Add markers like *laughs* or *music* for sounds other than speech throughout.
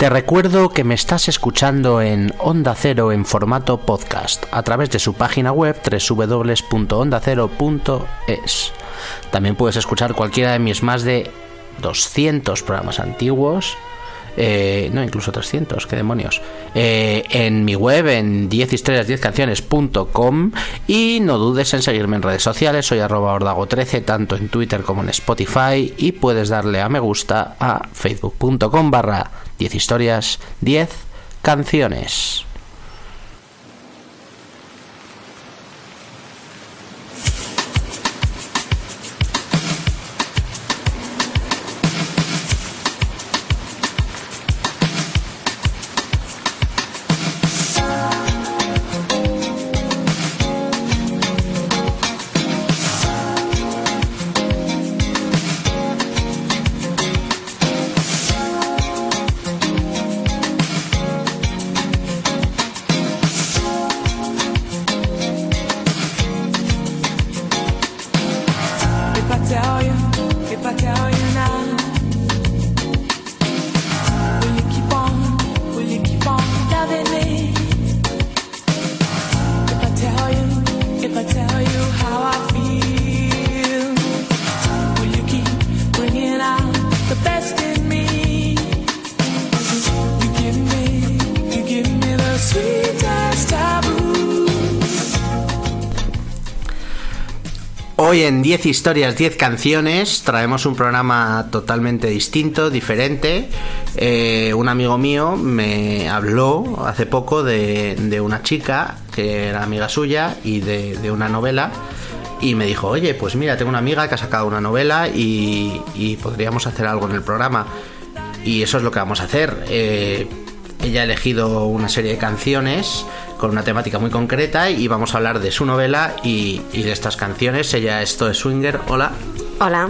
Te recuerdo que me estás escuchando en Onda Cero en formato podcast a través de su página web www.ondacero.es. También puedes escuchar cualquiera de mis más de 200 programas antiguos eh, no, incluso 300, qué demonios, eh, en mi web en 10historias10canciones.com y no dudes en seguirme en redes sociales, soy arroba ordago13, tanto en Twitter como en Spotify y puedes darle a me gusta a facebook.com barra 10 historias 10 canciones. En 10 historias, 10 canciones traemos un programa totalmente distinto, diferente. Eh, un amigo mío me habló hace poco de, una chica que era amiga suya y de, una novela y me dijo, oye, pues mira, tengo una amiga que ha sacado una novela y, podríamos hacer algo en el programa. Y eso es lo que vamos a hacer. Eh, ella ha elegido una serie de canciones con una temática muy concreta y vamos a hablar de su novela y, de estas canciones. Ella es Zoe Swinger. Hola. Hola.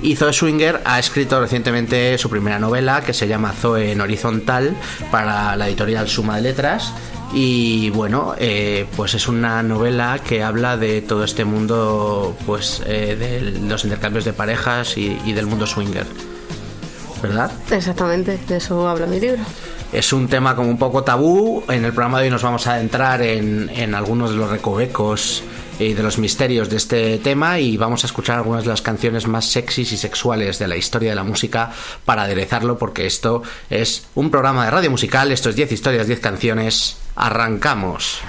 Y Zoe Swinger ha escrito recientemente su primera novela que se llama Zoe en horizontal para la editorial Suma de Letras. Y bueno, eh, pues es una novela que habla de todo este mundo, pues eh, de los intercambios de parejas y, y del mundo swinger. ¿Verdad? Exactamente, de eso habla mi libro. Es un tema como un poco tabú. En el programa de hoy nos vamos a adentrar en, en algunos de los recovecos y de los misterios de este tema y vamos a escuchar algunas de las canciones más sexys y sexuales de la historia de la música para aderezarlo porque esto es un programa de radio musical, esto es 10 historias, 10 canciones, arrancamos.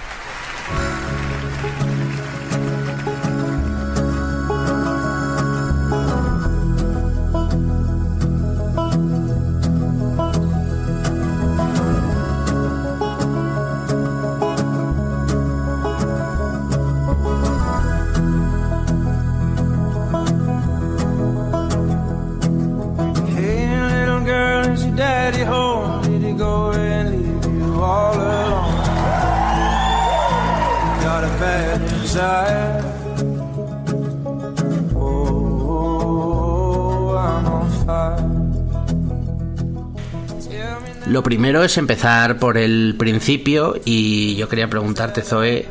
Primero es empezar por el principio y yo quería preguntarte, Zoe,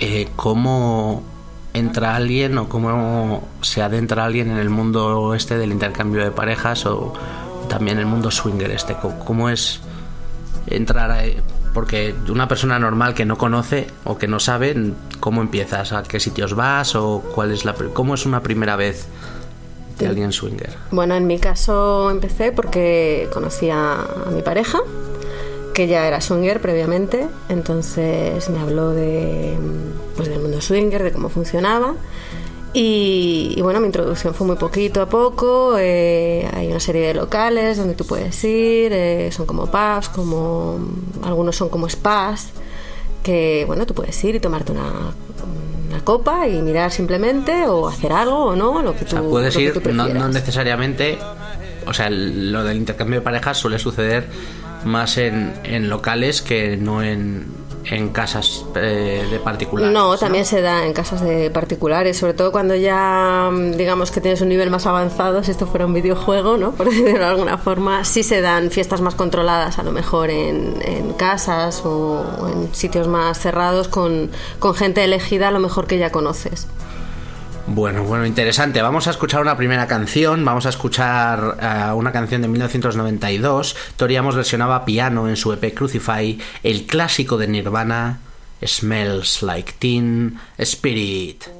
eh, ¿cómo entra alguien o cómo se adentra alguien en el mundo este del intercambio de parejas o también el mundo swinger este? ¿Cómo es entrar a, porque una persona normal que no conoce o que no sabe cómo empiezas, a qué sitios vas o cuál es la cómo es una primera vez de alguien swinger. Bueno, en mi caso empecé porque conocía a mi pareja que ya era swinger previamente, entonces me habló de pues del mundo swinger, de cómo funcionaba y, bueno, mi introducción fue muy poquito a poco. Eh, hay una serie de locales donde tú puedes ir, eh, son como pubs, como algunos son como spas, que bueno, tú puedes ir y tomarte una, una copa y mirar simplemente o hacer algo o no, lo que tú, puedes ir, no, no necesariamente, o sea, lo del intercambio de parejas suele suceder más en, en locales que no en en casas eh, de particulares. No, también se da en casas de particulares, sobre todo cuando ya mm, digamos que tienes un nivel más avanzado, si esto fuera un videojuego, ¿no? *laughs* Por decirlo de alguna forma, sí se dan fiestas más controladas, a lo mejor en, en casas o en sitios más cerrados con, con gente elegida, a lo mejor que ya conoces. Bueno, bueno, interesante. Vamos a escuchar una primera canción. Vamos a escuchar uh, una canción de 1992. Tori Amos versionaba piano en su EP Crucify, el clásico de Nirvana, Smells Like Teen Spirit.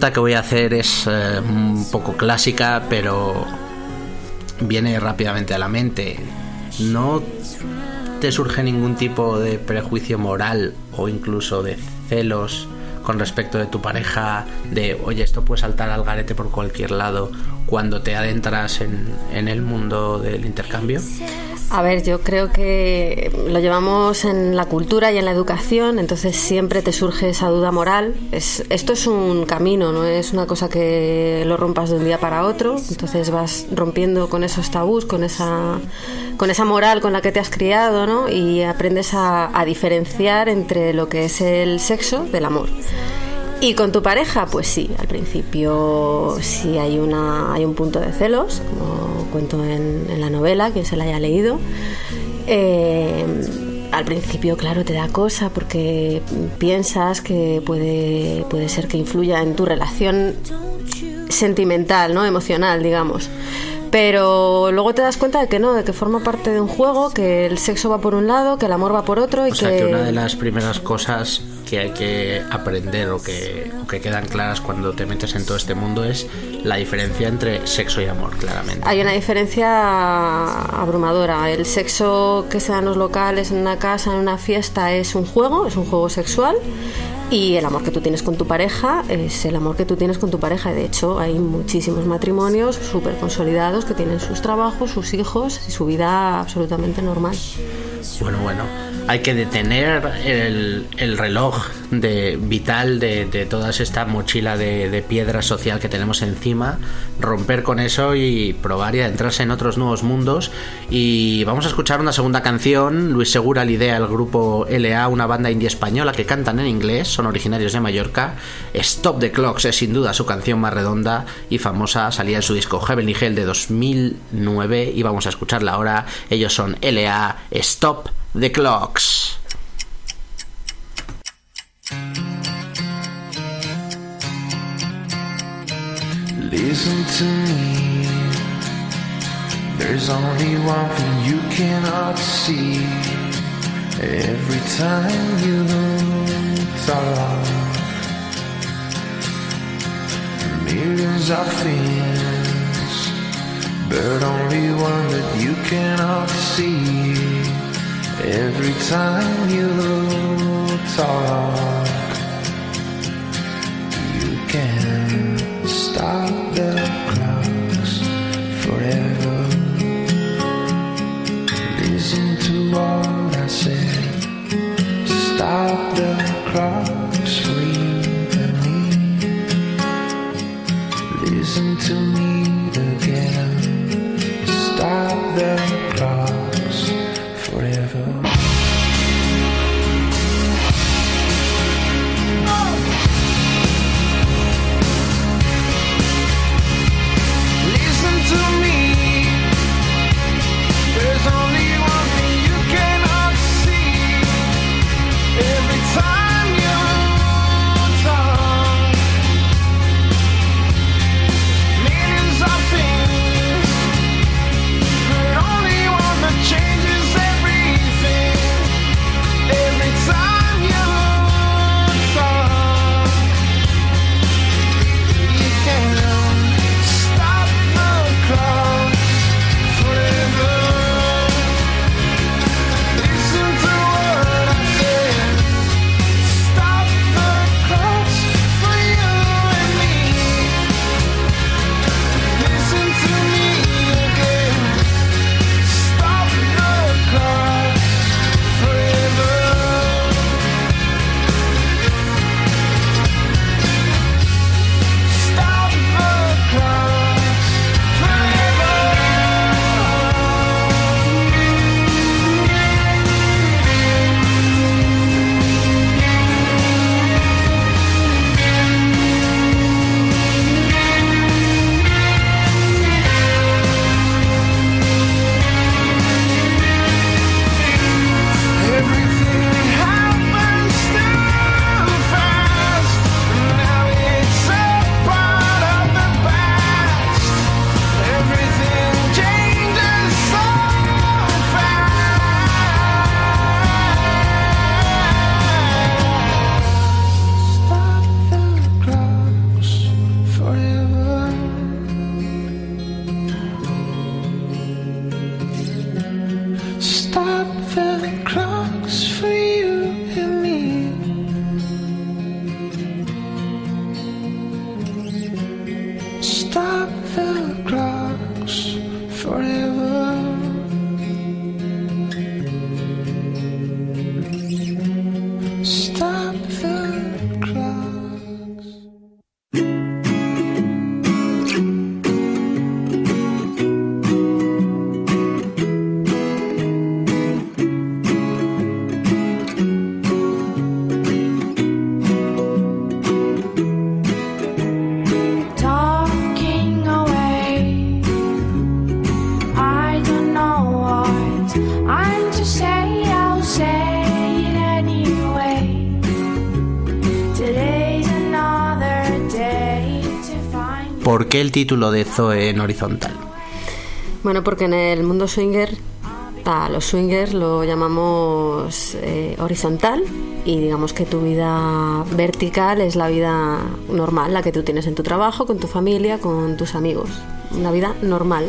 pregunta que voy a hacer es eh, un poco clásica, pero viene rápidamente a la mente. ¿No te surge ningún tipo de prejuicio moral o incluso de celos con respecto de tu pareja, de oye, esto puede saltar al garete por cualquier lado cuando te adentras en, en el mundo del intercambio? A ver, yo creo que lo llevamos en la cultura y en la educación, entonces siempre te surge esa duda moral. Es, esto es un camino, no es una cosa que lo rompas de un día para otro, entonces vas rompiendo con esos tabús, con esa, con esa moral con la que te has criado, ¿no? Y aprendes a, a diferenciar entre lo que es el sexo del amor. Y con tu pareja, pues sí, al principio sí hay, una, hay un punto de celos, como cuento en, en la novela, quien se la haya leído. Eh, al principio, claro, te da cosa porque piensas que puede, puede ser que influya en tu relación sentimental, ¿no? Emocional, digamos. Pero luego te das cuenta de que no, de que forma parte de un juego, que el sexo va por un lado, que el amor va por otro y O sea que una de las primeras cosas que hay que aprender o que, o que quedan claras cuando te metes en todo este mundo es la diferencia entre sexo y amor, claramente. Hay una diferencia abrumadora. El sexo que se da en los locales, en una casa, en una fiesta, es un juego, es un juego sexual. Y el amor que tú tienes con tu pareja es el amor que tú tienes con tu pareja. De hecho, hay muchísimos matrimonios súper consolidados que tienen sus trabajos, sus hijos y su vida absolutamente normal. Bueno, bueno, hay que detener el, el reloj de, vital de, toda esta mochila de, piedra social que tenemos encima, romper con eso y probar y adentrarse en otros nuevos mundos. Y vamos a escuchar una segunda canción, Luis Segura lidera el grupo LA, una banda indie española que cantan en inglés, son originarios de Mallorca. Stop the Clocks es sin duda su canción más redonda y famosa, salía en su disco Heavenly Hell de 2009 y vamos a escucharla ahora. Ellos son LA, Stop the Clocks. Listen to me. There's only one thing you cannot see. Every time you talk, millions of things, but only one that you cannot see. Every time you talk, you can stop the clocks forever. Listen to what I said. Stop the clocks me. Listen to me again. Stop the el título de Zoe en horizontal? Bueno, porque en el mundo swinger, a los swingers lo llamamos eh, horizontal y digamos que tu vida vertical es la vida normal, la que tú tienes en tu trabajo, con tu familia, con tus amigos. Una vida normal.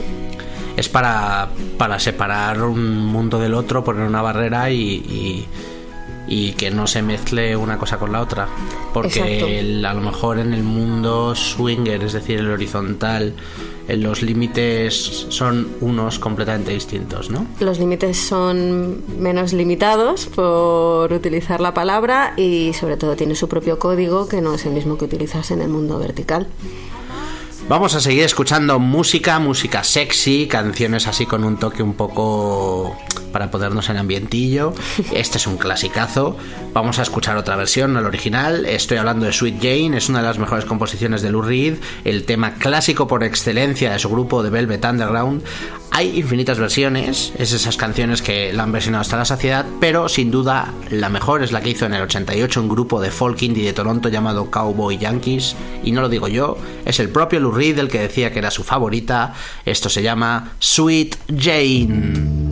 Es para, para separar un mundo del otro, poner una barrera y, y- y que no se mezcle una cosa con la otra. Porque el- a lo mejor en el mundo swinger, es decir, el horizontal, eh, los límites son unos completamente distintos, ¿no? Los límites son menos limitados por utilizar la palabra y sobre todo tiene su propio código que no es el mismo que utilizas en el mundo vertical. Vamos a seguir escuchando música, música sexy, canciones así con un toque un poco para ponernos en ambientillo. Este es un clasicazo. Vamos a escuchar otra versión, no el original. Estoy hablando de Sweet Jane, es una de las mejores composiciones de Lou Reed, el tema clásico por excelencia de su grupo de Velvet Underground. Hay infinitas versiones, es esas canciones que la han versionado hasta la saciedad, pero sin duda la mejor es la que hizo en el 88 un grupo de folk indie de Toronto llamado Cowboy Yankees, y no lo digo yo, es el propio Lou Reed el que decía que era su favorita. Esto se llama Sweet Jane.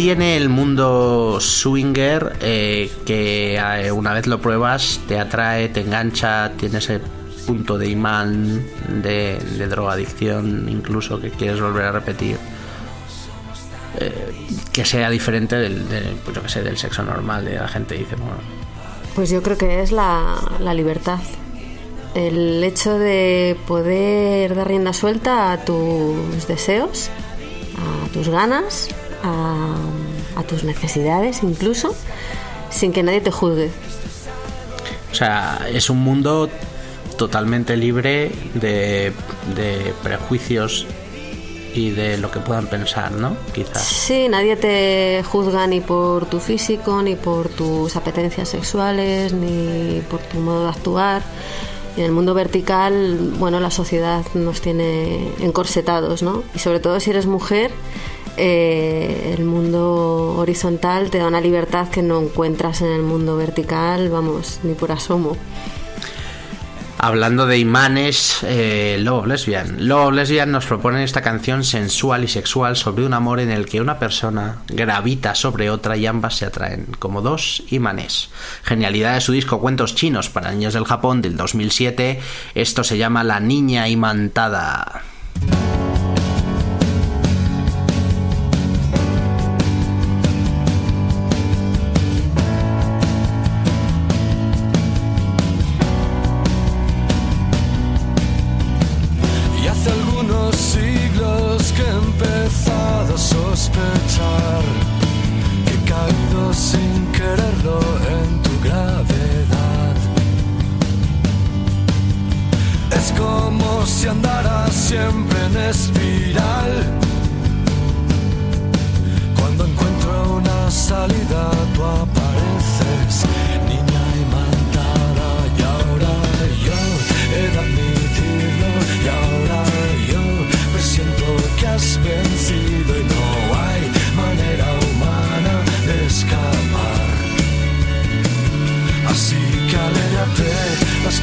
Tiene el mundo swinger eh, que eh, una vez lo pruebas te atrae, te engancha, tiene ese punto de imán, de, de drogadicción, incluso que quieres volver a repetir? Eh, que sea diferente del, de, pues yo que sé, del sexo normal, de la gente dice, Pues yo creo que es la libertad. El hecho de poder dar rienda suelta a tus deseos, a tus ganas, a, a tus necesidades incluso, sin que nadie te juzgue. O sea, es un mundo totalmente libre de, de prejuicios y de lo que puedan pensar, ¿no? Quizás. Sí, nadie te juzga ni por tu físico, ni por tus apetencias sexuales, ni por tu modo de actuar. En el mundo vertical, bueno, la sociedad nos tiene encorsetados, ¿no? Y sobre todo si eres mujer, eh, el mundo horizontal te da una libertad que no encuentras en el mundo vertical, vamos, ni por asomo. Hablando de imanes, eh, Lesbian. Love Lesbian nos propone esta canción sensual y sexual sobre un amor en el que una persona gravita sobre otra y ambas se atraen, como dos imanes. Genialidad de su disco Cuentos Chinos para Niños del Japón del 2007. Esto se llama La Niña Imantada. Así que alégrate, lo has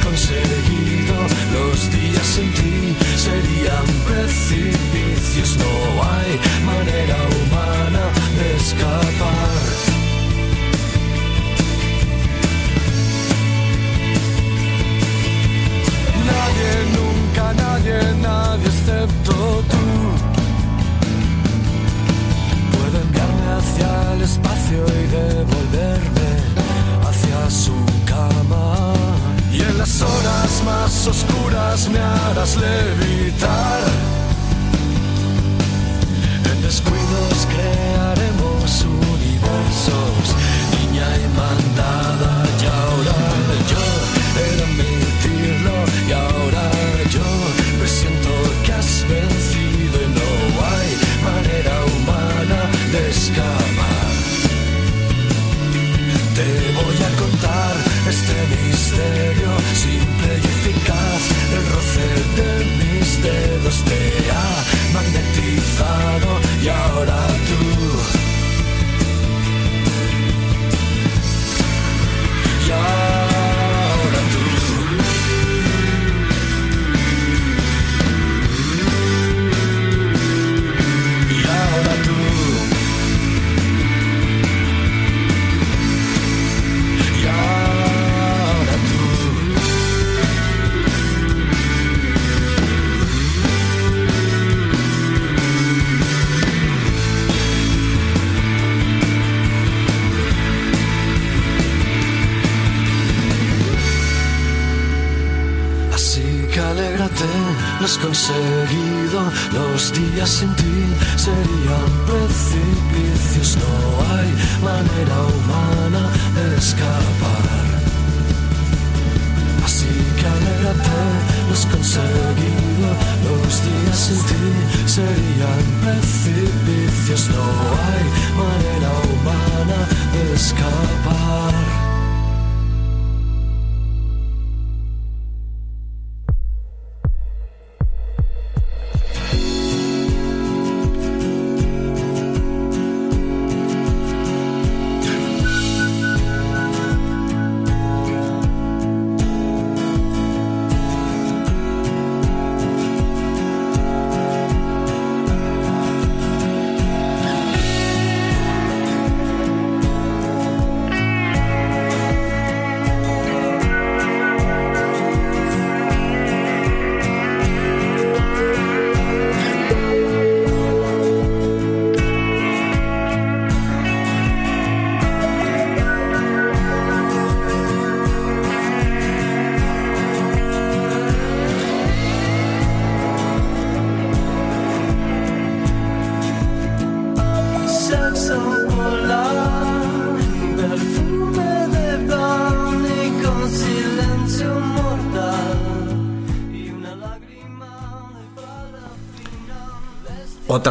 precipicios. No hay manera humana de escapar.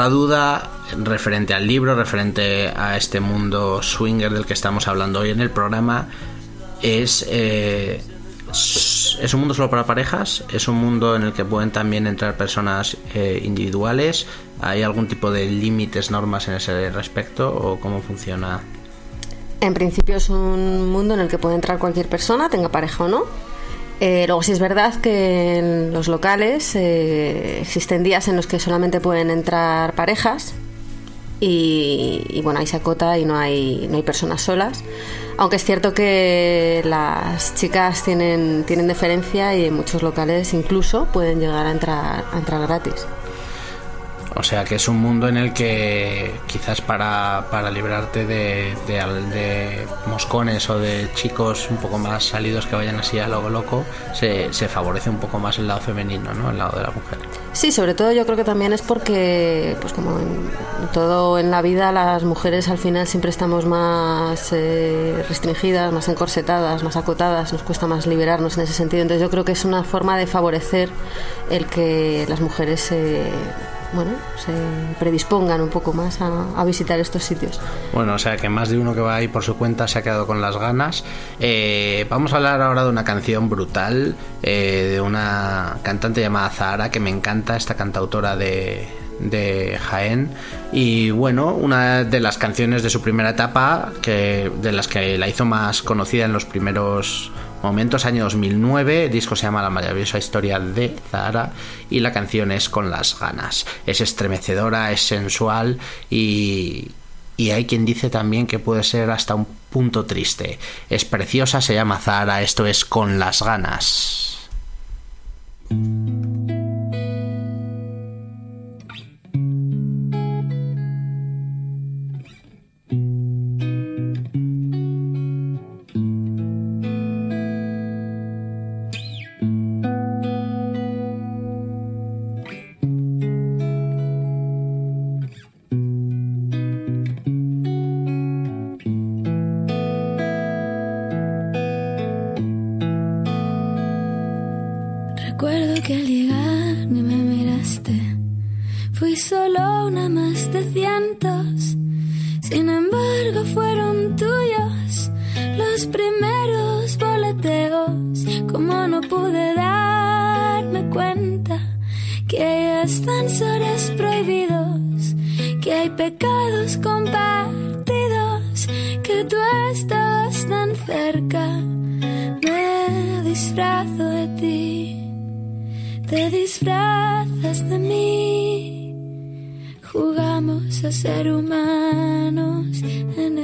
Duda referente al libro, referente a este mundo swinger del que estamos hablando hoy en el programa, es... eh, ¿Es un mundo solo para parejas? ¿Es un mundo en el que pueden también entrar personas eh, individuales? ¿Hay algún tipo de límites, normas en ese respecto? ¿O cómo funciona? En principio es un mundo en el que puede entrar cualquier persona, tenga pareja o no. Eh, luego sí es verdad que en los locales eh, existen días en los que solamente pueden entrar parejas y, bueno, ahí se acota y no hay, no hay personas solas. Aunque es cierto que las chicas tienen, tienen deferencia y en muchos locales incluso pueden llegar a entrar, a entrar gratis. O sea que es un mundo en el que quizás para, para librarte de, de, moscones o de chicos un poco más salidos que vayan así a lo loco, se, favorece un poco más el lado femenino, ¿no? El lado de la mujer. Sí, sobre todo yo creo que también es porque, pues como en todo en la vida, las mujeres al final siempre estamos más eh, restringidas, más encorsetadas, más acotadas, nos cuesta más liberarnos en ese sentido. Entonces yo creo que es una forma de favorecer el que las mujeres se, bueno, se predispongan un poco más a, visitar estos sitios. Bueno, o sea que más de uno que va ahí por su cuenta se ha quedado con las ganas. Eh, vamos a hablar ahora de una canción brutal eh, de una cantante llamada Zahara que me encanta, esta cantautora de, de Jaén. Y bueno, una de las canciones de su primera etapa, que, de las que la hizo más conocida en los primeros momentos, año 2009. El disco se llama La maravillosa historia de Zahara y la canción es Con las ganas. Es estremecedora, es sensual y, y hay quien dice también que puede ser hasta un punto triste. Es preciosa, se llama Zahara, esto es Con las ganas. De ti, te disfrazas de mí. Jugamos a ser humanos en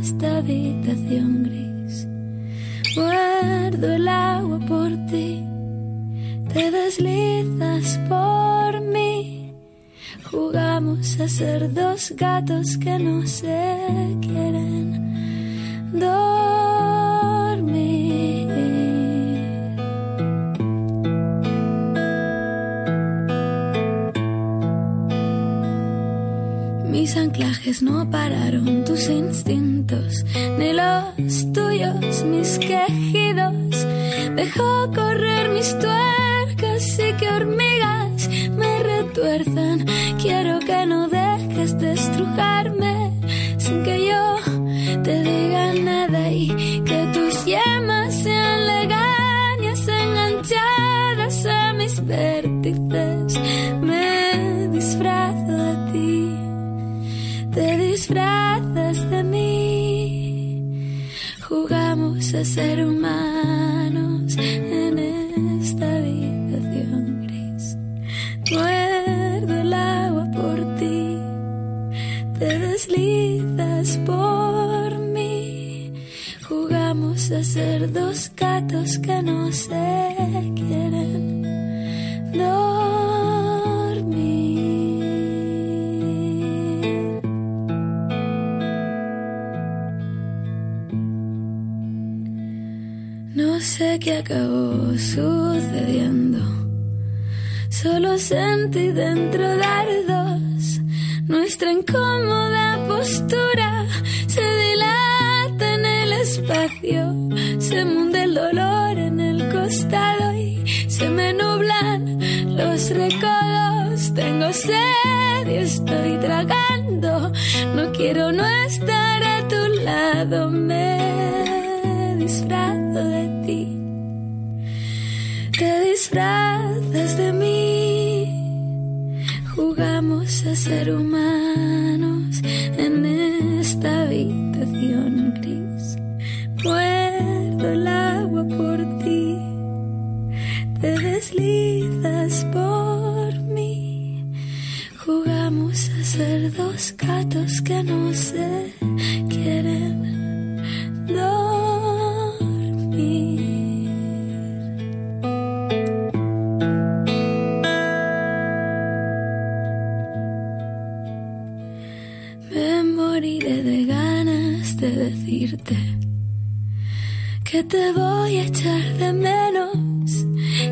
esta habitación gris. Muerdo el agua por ti, te deslizas por mí. Jugamos a ser dos gatos que no se quieren. Anclajes no pararon tus instintos, ni los tuyos, mis quejidos. Dejó correr mis tuercas y que hormigas me retuerzan. Quiero que no Ser humanos en esta habitación gris. Muerdo el agua por ti, te deslizas por mí. Jugamos a ser dos gatos que no se quieren sé qué acabó sucediendo. Solo sentí dentro dardos. Nuestra incómoda postura se dilata en el espacio. Se munde el dolor en el costado y se me nublan los recodos. Tengo sed y estoy tragando. No quiero no estar a tu lado, me disfrazas de mí. Jugamos a ser humanos en esta habitación gris. Muerdo el agua por ti. Te deslizas por mí. Jugamos a ser dos gatos que no que te voy a echar de menos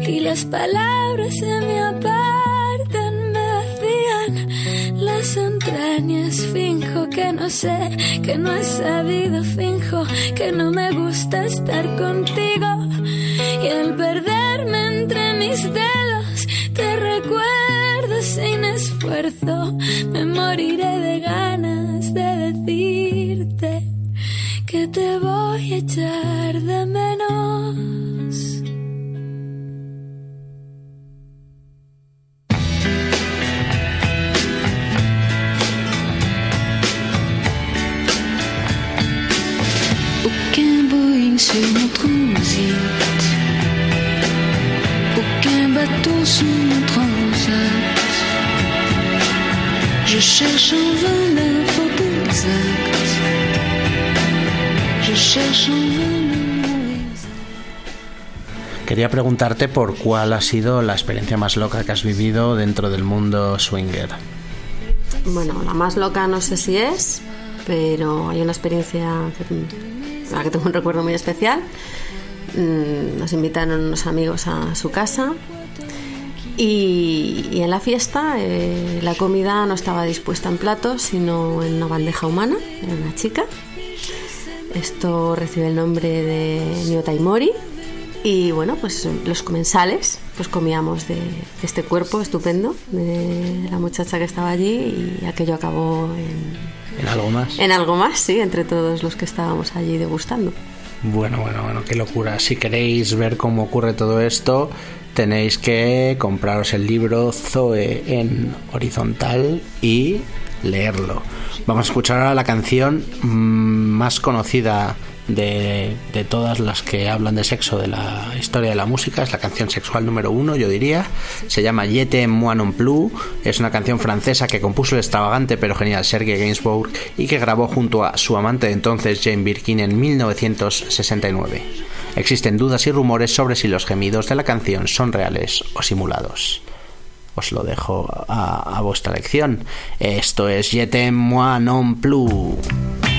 y las palabras se me apartan, me vacían las entrañas. Finjo que no sé, que no he sabido, finjo que no me gusta estar contigo y al perderme entre mis dedos te recuerdo sin esfuerzo. Me moriré de ganas de decirte que te voy Aucun Boeing sur mon transit. Aucun bateau sur mon transat. Je cherche en vain Quería preguntarte por cuál ha sido la experiencia más loca que has vivido dentro del mundo swinger. Bueno, la más loca no sé si es, pero hay una experiencia a la que tengo un recuerdo muy especial. Mm, Nos invitaron unos amigos a su casa y, en la fiesta eh, la comida no estaba dispuesta en platos, sino en una bandeja humana, era una chica. Esto recibe el nombre de Nyotaimori. Y bueno, pues los comensales, pues comíamos de, de este cuerpo estupendo de la muchacha que estaba allí y aquello acabó en, ¿En algo más? en algo más, sí, entre todos los que estábamos allí degustando. Bueno, bueno, bueno, qué locura. Si queréis ver cómo ocurre todo esto, tenéis que compraros el libro Zoe en horizontal y leerlo. Vamos a escuchar ahora la canción mm, más conocida de, de todas las que hablan de sexo de la historia de la música. Es la canción sexual número uno, yo diría. Se llama Yete Moi non plus. Es una canción francesa que compuso el extravagante pero genial Sergei Gainsbourg y que grabó junto a su amante de entonces Jane Birkin en 1969. Existen dudas y rumores sobre si los gemidos de la canción son reales o simulados. Os lo dejo a, a vuestra elección. Esto es Yete Moi non plus.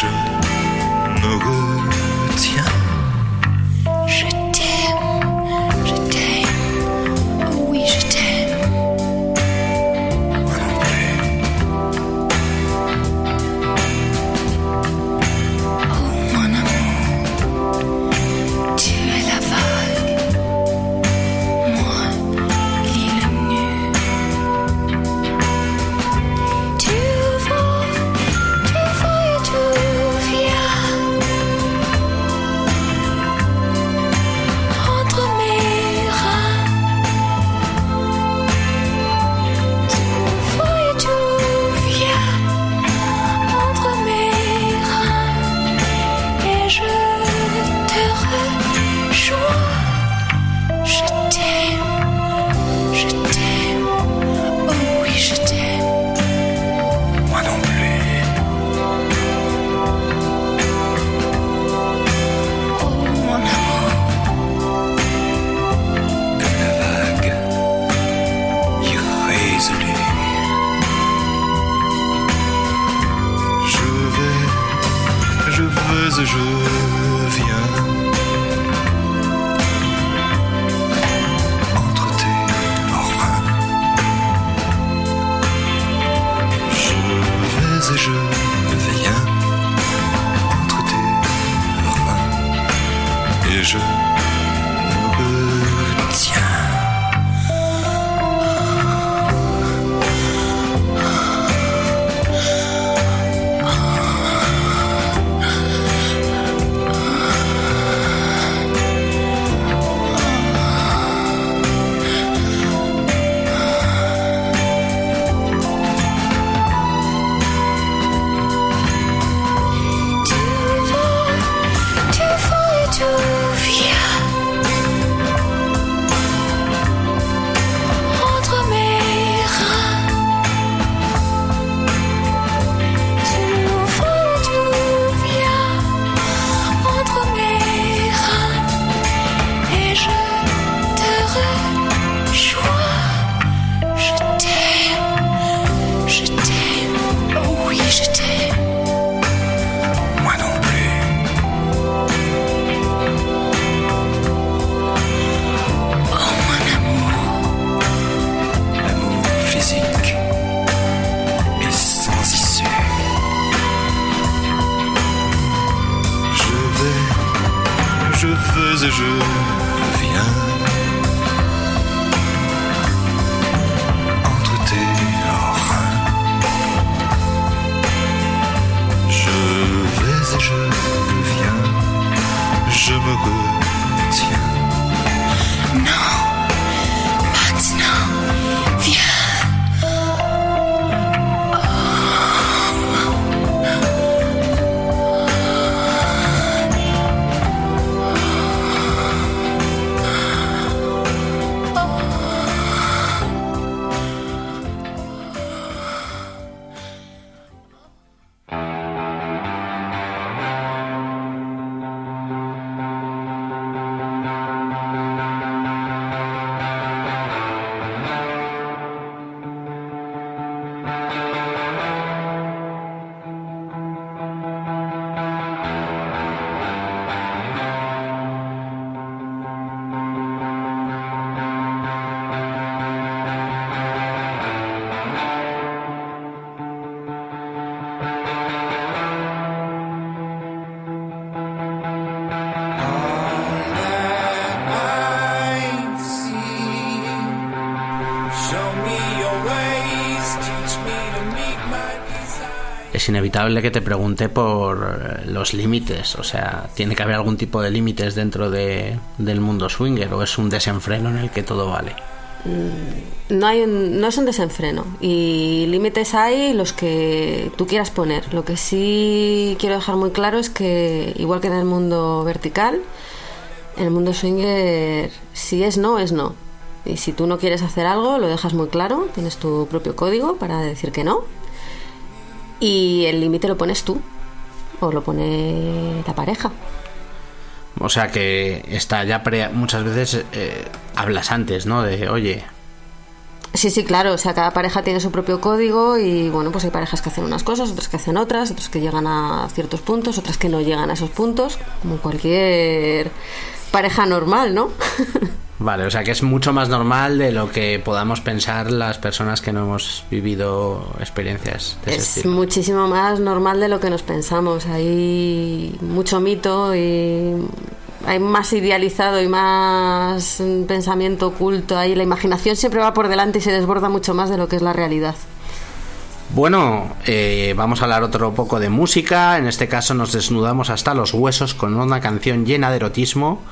Je me retiens. Es inevitable que te pregunte por eh, los límites, o sea, ¿tiene que haber algún tipo de límites dentro de, del mundo swinger o es un desenfreno en el que todo vale? No, hay un- no es un desenfreno y límites hay los que tú quieras poner. Lo que sí quiero dejar muy claro es que, igual que en el mundo vertical, en el mundo swinger, si es no, es no. Y si tú no quieres hacer algo, lo dejas muy claro, tienes tu propio código para decir que no. Y el límite lo pones tú o lo pone la pareja. O sea que está ya pre- muchas veces eh, hablas antes, ¿no? De, oye, Sí, sí, claro. O sea, cada pareja tiene su propio código y bueno, pues hay parejas que hacen unas cosas, otras que hacen otras, otras que llegan a ciertos puntos, otras que no llegan a esos puntos, como cualquier pareja normal, ¿no? *laughs* vale, o sea que es mucho más normal de lo que podamos pensar las personas que no hemos vivido experiencias de es muchísimo más normal de lo que nos pensamos. Hay mucho mito y hay más idealizado y más pensamiento oculto. Ahí la imaginación siempre va por delante y se desborda mucho más de lo que es la realidad. Bueno, eh, vamos a hablar otro poco de música. En este caso nos desnudamos hasta los huesos con una canción llena de erotismo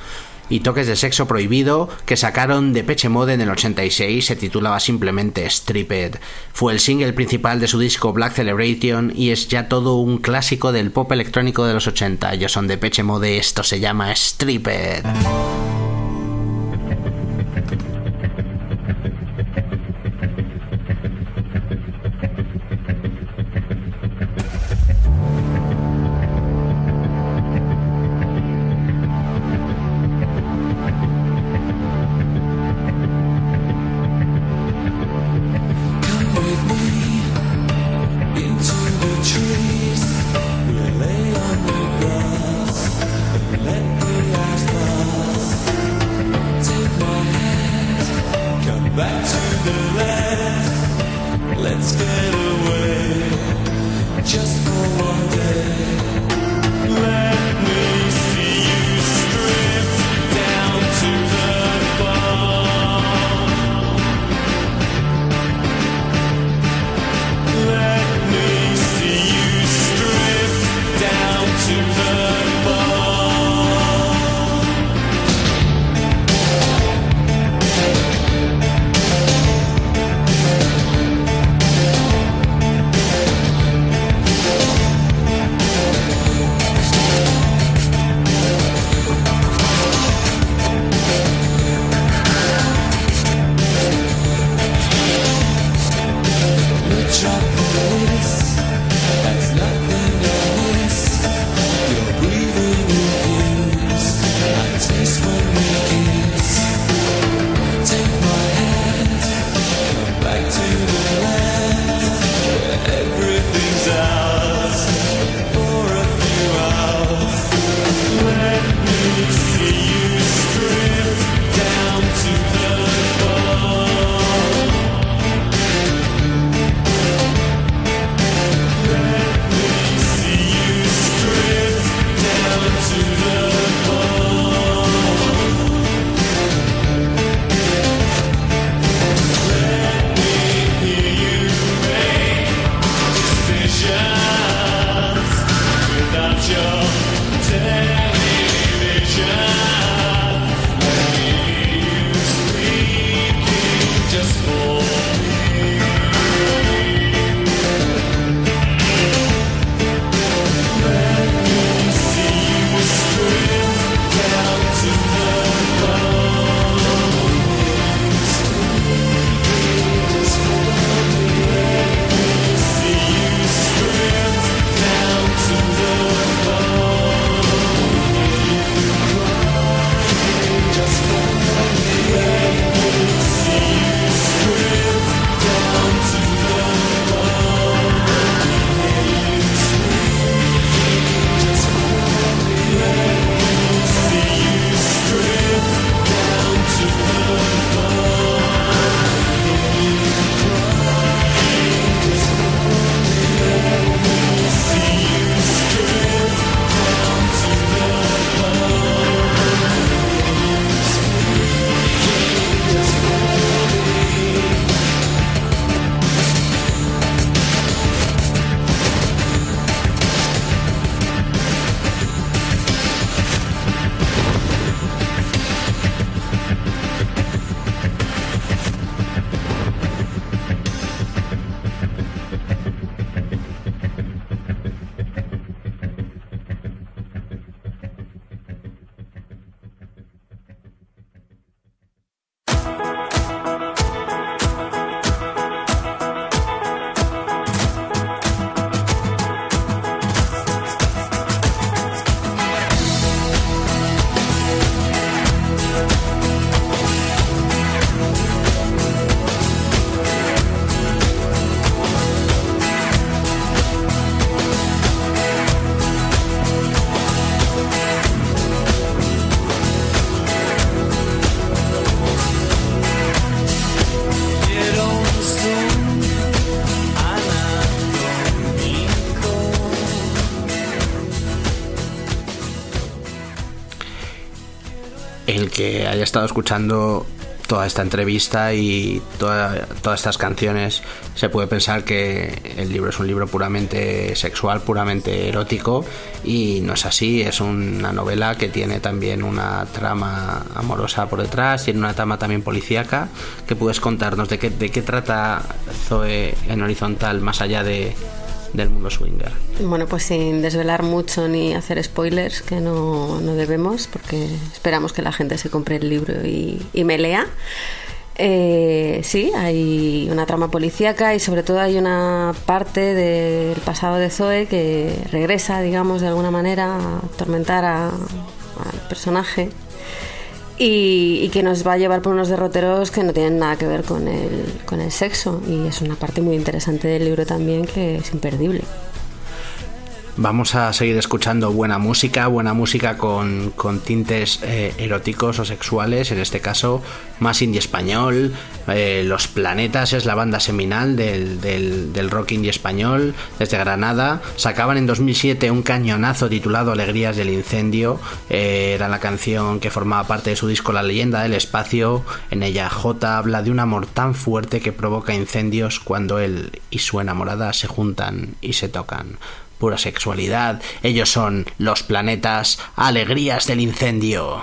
y toques de sexo prohibido que sacaron de Peche Mode en el 86. Se titulaba simplemente Stripped. Fue el single principal de su disco Black Celebration y es ya todo un clásico del pop electrónico de los 80. Ellos son de Peche Mode, esto se llama Stripped. Que haya estado escuchando toda esta entrevista y toda- todas estas canciones se puede pensar que el libro es un libro puramente sexual, puramente erótico y no es así, es una novela que tiene también una trama amorosa por detrás, tiene una trama también policíaca. Que puedes contarnos de qué, de qué trata Zoe en horizontal más allá de, del mundo swinger. Bueno, pues sin desvelar mucho ni hacer spoilers, que no, no debemos, porque esperamos que la gente se compre el libro y, y me lea. Eh, sí, hay una trama policíaca y sobre todo hay una parte del pasado de Zoe que regresa, digamos, de alguna manera a atormentar al personaje y, y que nos va a llevar por unos derroteros que no tienen nada que ver con el, con el sexo y es una parte muy interesante del libro también que es imperdible. Vamos a seguir escuchando buena música, buena música con, con tintes eh, eróticos o sexuales, en este caso más indie español. Eh, Los Planetas es la banda seminal del, del, rock indie español desde Granada. Sacaban en 2007 un cañonazo titulado Alegrías del Incendio. Eh, era la canción que formaba parte de su disco La leyenda del espacio. En ella J habla de un amor tan fuerte que provoca incendios cuando él y su enamorada se juntan y se tocan pura sexualidad. Ellos son los planetas, alegrías del incendio.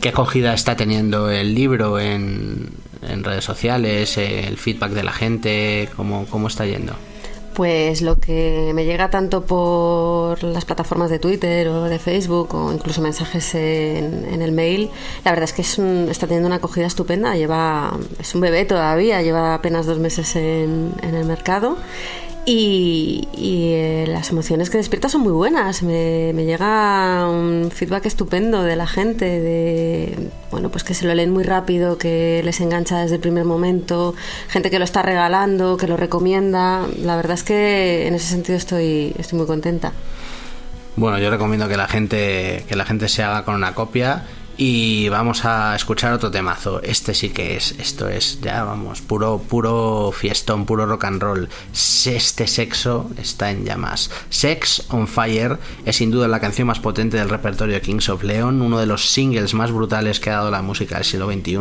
¿Qué acogida está teniendo el libro en, en redes sociales? El feedback de la gente, ¿cómo, cómo está yendo? Pues lo que me llega tanto por las plataformas de Twitter o de Facebook o incluso mensajes en, en el mail, la verdad es que es un- está teniendo una acogida estupenda. Lleva, es un bebé todavía, lleva apenas dos meses en, en el mercado. Y, eh, las emociones que despierta son muy buenas. Me, me llega un feedback estupendo de la gente, de bueno, pues que se lo leen muy rápido, que les engancha desde el primer momento, gente que lo está regalando, que lo recomienda. La verdad es que en ese sentido estoy, estoy muy contenta. Bueno, yo recomiendo que la gente que la gente se haga con una copia y vamos a escuchar otro temazo. Este sí que es, esto es ya vamos, puro puro fiestón, puro rock and roll. Este sexo está en llamas. Sex on Fire es sin duda la canción más potente del repertorio Kings of Leon, uno de los singles más brutales que ha dado la música del siglo XXI,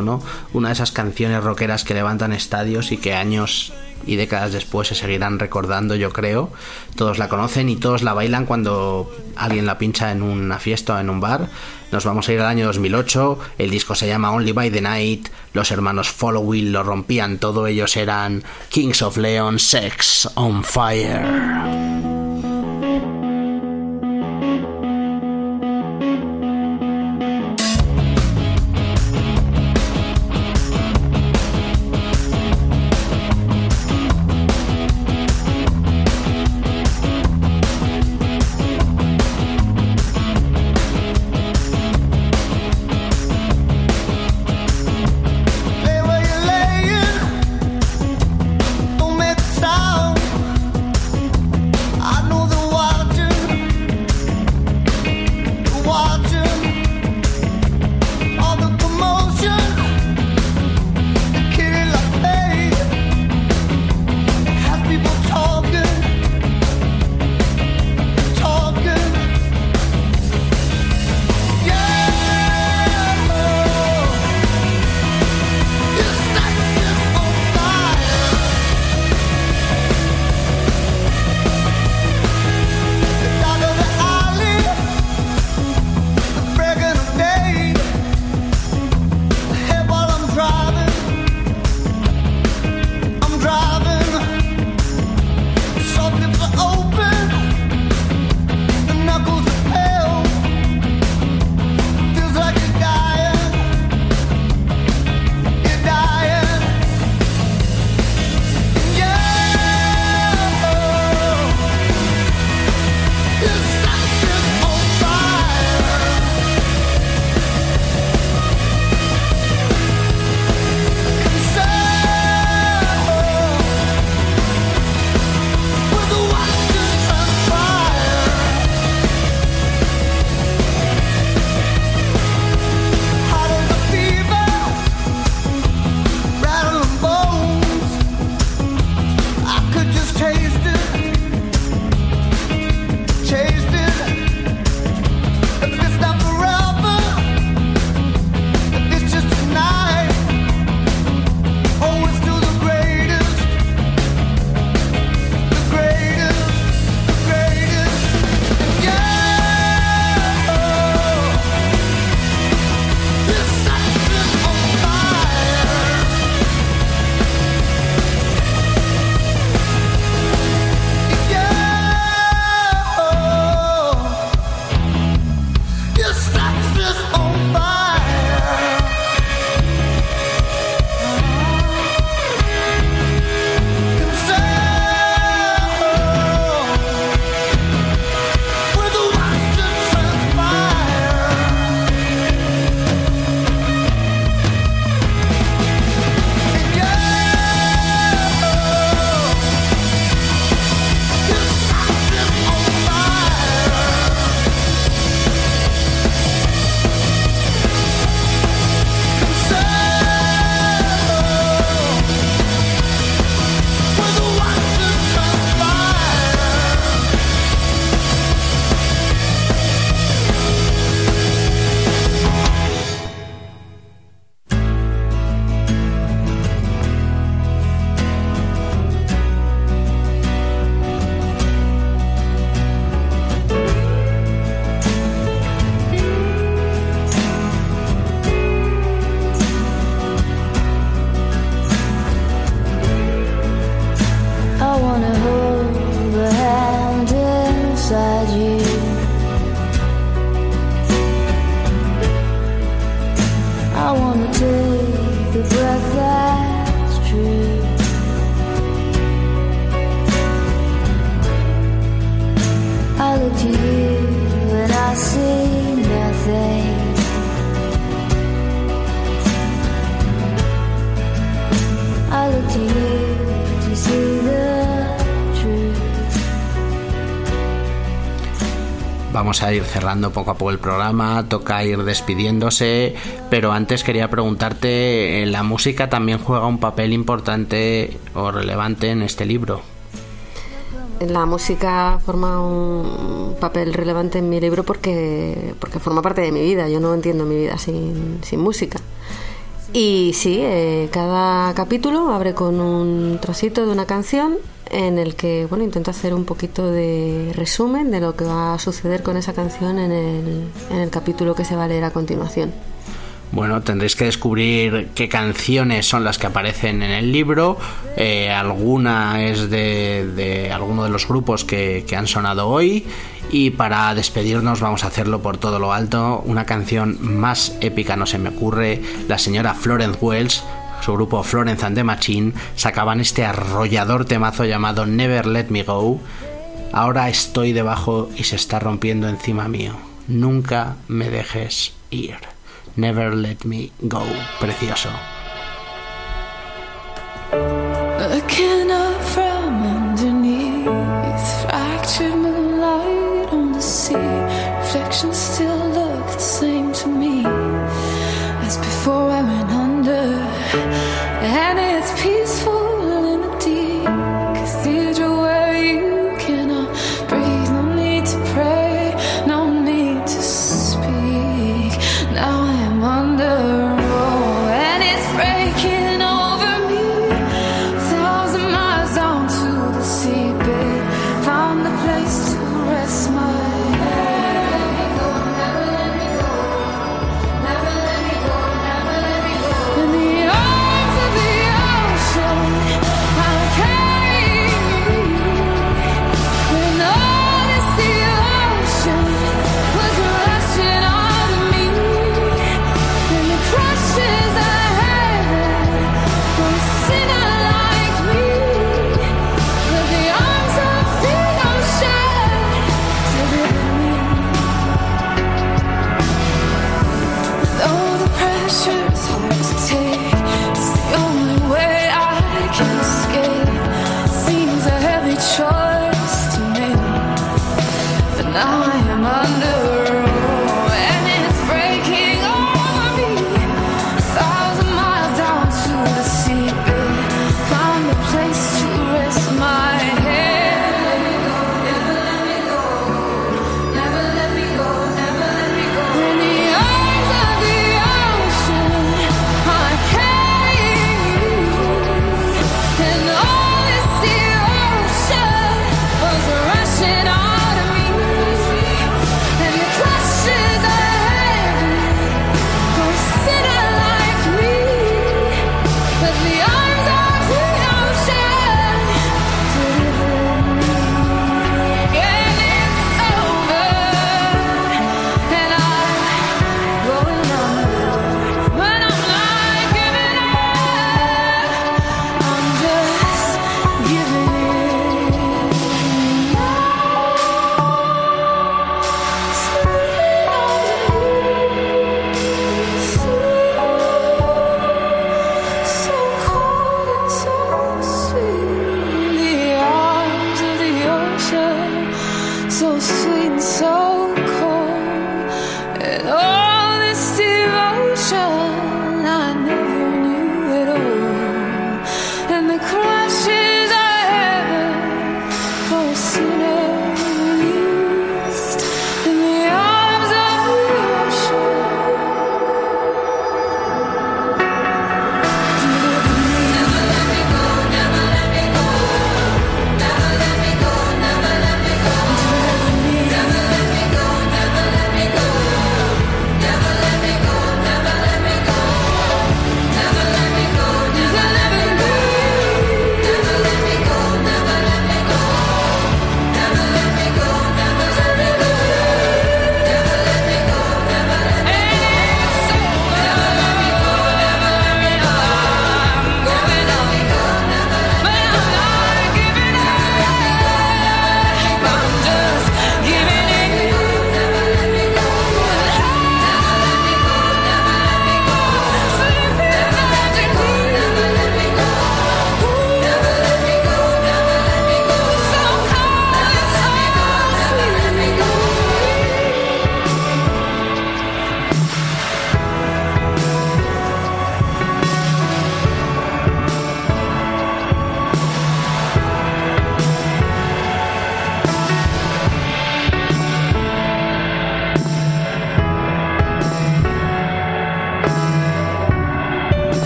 una de esas canciones rockeras que levantan estadios y que años y décadas después se seguirán recordando, yo creo. Todos la conocen y todos la bailan cuando alguien la pincha en una fiesta o en un bar. Nos vamos a ir al año 2008. El disco se llama Only by the Night. Los hermanos Following lo rompían todo. Ellos eran Kings of Leon, Sex on Fire. Ir cerrando poco a poco el programa, toca ir despidiéndose, pero antes quería preguntarte, ¿la música también juega un papel importante o relevante en este libro? La música forma un papel relevante en mi libro porque, porque forma parte de mi vida. Yo no entiendo mi vida sin, sin música. Y sí, eh, cada capítulo abre con un trocito de una canción en el que bueno intento hacer un poquito de resumen de lo que va a suceder con esa canción en el, en el capítulo que se va a leer a continuación. Bueno, tendréis que descubrir qué canciones son las que aparecen en el libro. Eh, alguna es de, alguno de los grupos que, que han sonado hoy. Y para despedirnos vamos a hacerlo por todo lo alto. Una canción más épica no se me ocurre. La señora Florence Wells, su grupo Florence and the Machine, sacaban este arrollador temazo llamado Never Let Me Go. Ahora estoy debajo y se está rompiendo encima mío. Nunca me dejes ir. Never Let Me Go. Precioso. Looking up from underneath, fractured moonlight on the sea. Reflections still look the same to me as before I went under.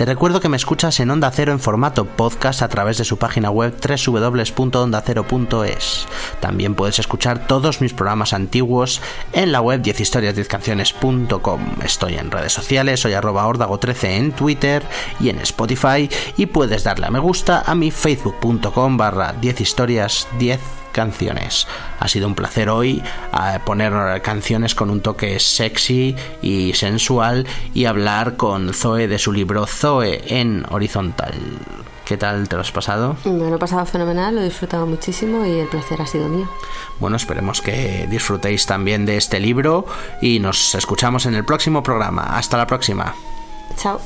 Te recuerdo que me escuchas en Onda Cero en formato podcast a través de su página web www.ondacero.es. También puedes escuchar todos mis programas antiguos en la web 10historias10canciones.com. Estoy en redes sociales, soy arroba ordago13 en Twitter y en Spotify y puedes darle a me gusta a mi facebook.com barra 10historias10 canciones. Ha sido un placer hoy eh, poner canciones con un toque sexy y sensual y hablar con Zoe de su libro Zoe en horizontal. ¿Qué tal te lo has pasado? Me lo he pasado fenomenal, lo he disfrutado muchísimo y el placer ha sido mío. Bueno, esperemos que disfrutéis también de este libro y nos escuchamos en el próximo programa. Hasta la próxima. Chao.